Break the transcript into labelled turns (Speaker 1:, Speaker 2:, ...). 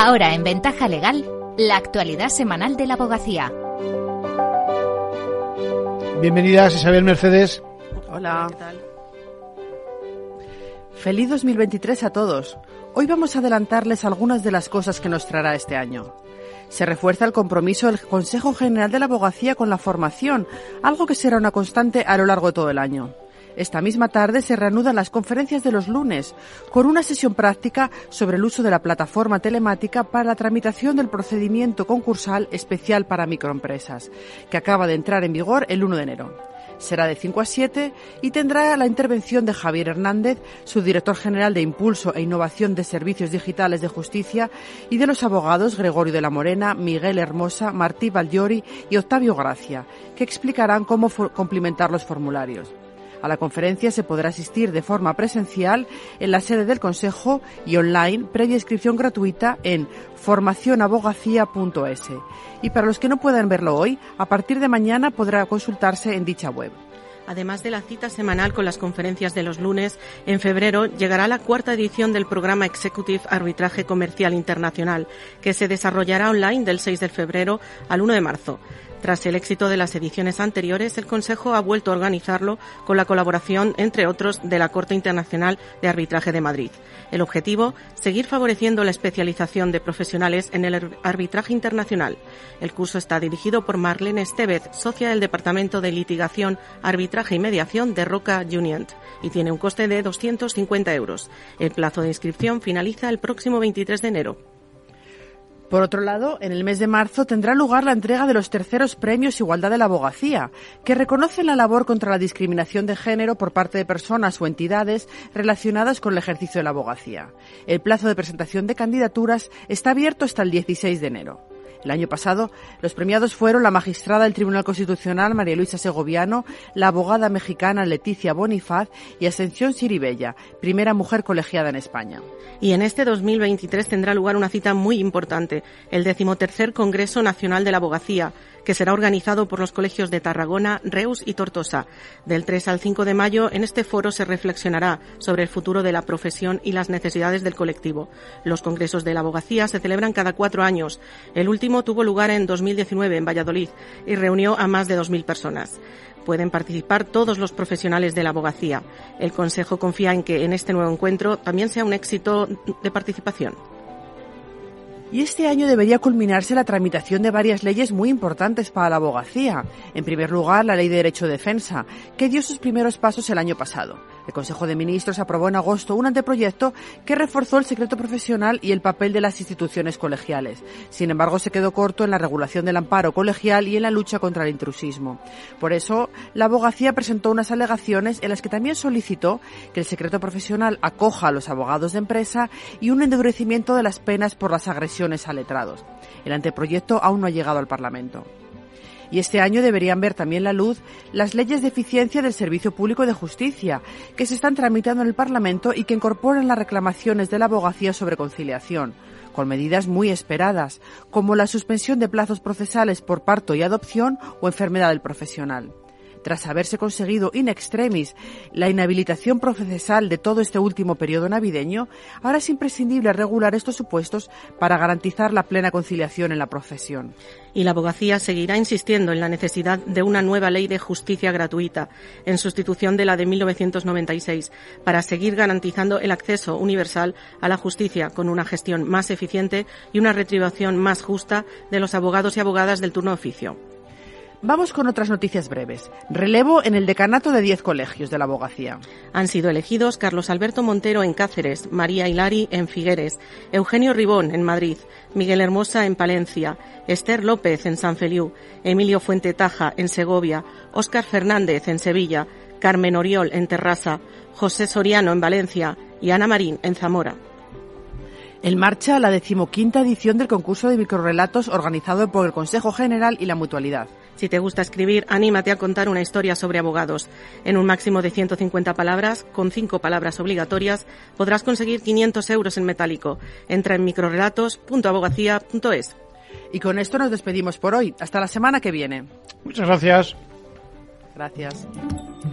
Speaker 1: Ahora en Ventaja Legal, la actualidad semanal de la abogacía.
Speaker 2: Bienvenidas Isabel Mercedes.
Speaker 3: Hola. ¿Qué tal? Feliz 2023 a todos. Hoy vamos a adelantarles algunas de las cosas que nos traerá este año. Se refuerza el compromiso del Consejo General de la Abogacía con la formación, algo que será una constante a lo largo de todo el año. Esta misma tarde se reanudan las conferencias de los lunes, con una sesión práctica sobre el uso de la plataforma telemática para la tramitación del procedimiento concursal especial para microempresas, que acaba de entrar en vigor el 1 de enero. Será de 5 a 7 y tendrá la intervención de Javier Hernández, su director general de Impulso e Innovación de Servicios Digitales de Justicia, y de los abogados Gregorio de la Morena, Miguel Hermosa, Martí Valliori y Octavio Gracia, que explicarán cómo complementar los formularios. A la conferencia se podrá asistir de forma presencial en la sede del Consejo y online previa inscripción gratuita en formacionabogacía.es. Y para los que no puedan verlo hoy, a partir de mañana podrá consultarse en dicha web.
Speaker 4: Además de la cita semanal con las conferencias de los lunes, en febrero llegará la cuarta edición del programa Executive Arbitraje Comercial Internacional, que se desarrollará online del 6 de febrero al 1 de marzo. Tras el éxito de las ediciones anteriores, el Consejo ha vuelto a organizarlo con la colaboración, entre otros, de la Corte Internacional de Arbitraje de Madrid. El objetivo, seguir favoreciendo la especialización de profesionales en el arbitraje internacional. El curso está dirigido por Marlene Estevez, socia del Departamento de Litigación, Arbitraje y Mediación de Roca Junient, y tiene un coste de 250 euros. El plazo de inscripción finaliza el próximo 23 de enero.
Speaker 3: Por otro lado, en el mes de marzo tendrá lugar la entrega de los terceros premios Igualdad de la Abogacía, que reconocen la labor contra la discriminación de género por parte de personas o entidades relacionadas con el ejercicio de la abogacía. El plazo de presentación de candidaturas está abierto hasta el 16 de enero. El año pasado, los premiados fueron la magistrada del Tribunal Constitucional María Luisa Segoviano, la abogada mexicana Leticia Bonifaz y Ascensión Siribella, primera mujer colegiada en España.
Speaker 4: Y en este 2023 tendrá lugar una cita muy importante, el decimotercer Congreso Nacional de la Abogacía, que será organizado por los colegios de Tarragona, Reus y Tortosa. Del 3 al 5 de mayo, en este foro se reflexionará sobre el futuro de la profesión y las necesidades del colectivo. Los congresos de la abogacía se celebran cada cuatro años. El último tuvo lugar en 2019 en Valladolid y reunió a más de 2.000 personas pueden participar todos los profesionales de la abogacía. El Consejo confía en que en este nuevo encuentro también sea un éxito de participación.
Speaker 3: Y este año debería culminarse la tramitación de varias leyes muy importantes para la abogacía. En primer lugar, la Ley de Derecho de Defensa, que dio sus primeros pasos el año pasado. El Consejo de Ministros aprobó en agosto un anteproyecto que reforzó el secreto profesional y el papel de las instituciones colegiales. Sin embargo, se quedó corto en la regulación del amparo colegial y en la lucha contra el intrusismo. Por eso, la abogacía presentó unas alegaciones en las que también solicitó que el secreto profesional acoja a los abogados de empresa y un endurecimiento de las penas por las agresiones a letrados. El anteproyecto aún no ha llegado al Parlamento. Y este año deberían ver también la luz las leyes de eficiencia del Servicio Público de Justicia, que se están tramitando en el Parlamento y que incorporan las reclamaciones de la abogacía sobre conciliación con medidas muy esperadas, como la suspensión de plazos procesales por parto y adopción o enfermedad del profesional tras haberse conseguido in extremis la inhabilitación procesal de todo este último periodo navideño, ahora es imprescindible regular estos supuestos para garantizar la plena conciliación en la profesión.
Speaker 4: Y la abogacía seguirá insistiendo en la necesidad de una nueva ley de justicia gratuita, en sustitución de la de 1996, para seguir garantizando el acceso universal a la justicia con una gestión más eficiente y una retribución más justa de los abogados y abogadas del turno oficio.
Speaker 3: Vamos con otras noticias breves. Relevo en el decanato de 10 colegios de la abogacía.
Speaker 4: Han sido elegidos Carlos Alberto Montero en Cáceres, María Hilari en Figueres, Eugenio Ribón en Madrid, Miguel Hermosa en Palencia, Esther López en San Feliu, Emilio Fuente Taja en Segovia, Óscar Fernández en Sevilla, Carmen Oriol en Terrassa, José Soriano en Valencia y Ana Marín en Zamora.
Speaker 3: En marcha la decimoquinta edición del concurso de microrelatos organizado por el Consejo General y la Mutualidad.
Speaker 4: Si te gusta escribir, anímate a contar una historia sobre abogados. En un máximo de 150 palabras, con 5 palabras obligatorias, podrás conseguir 500 euros en metálico. Entra en microrelatos.abogacía.es.
Speaker 3: Y con esto nos despedimos por hoy. Hasta la semana que viene.
Speaker 2: Muchas gracias.
Speaker 3: Gracias.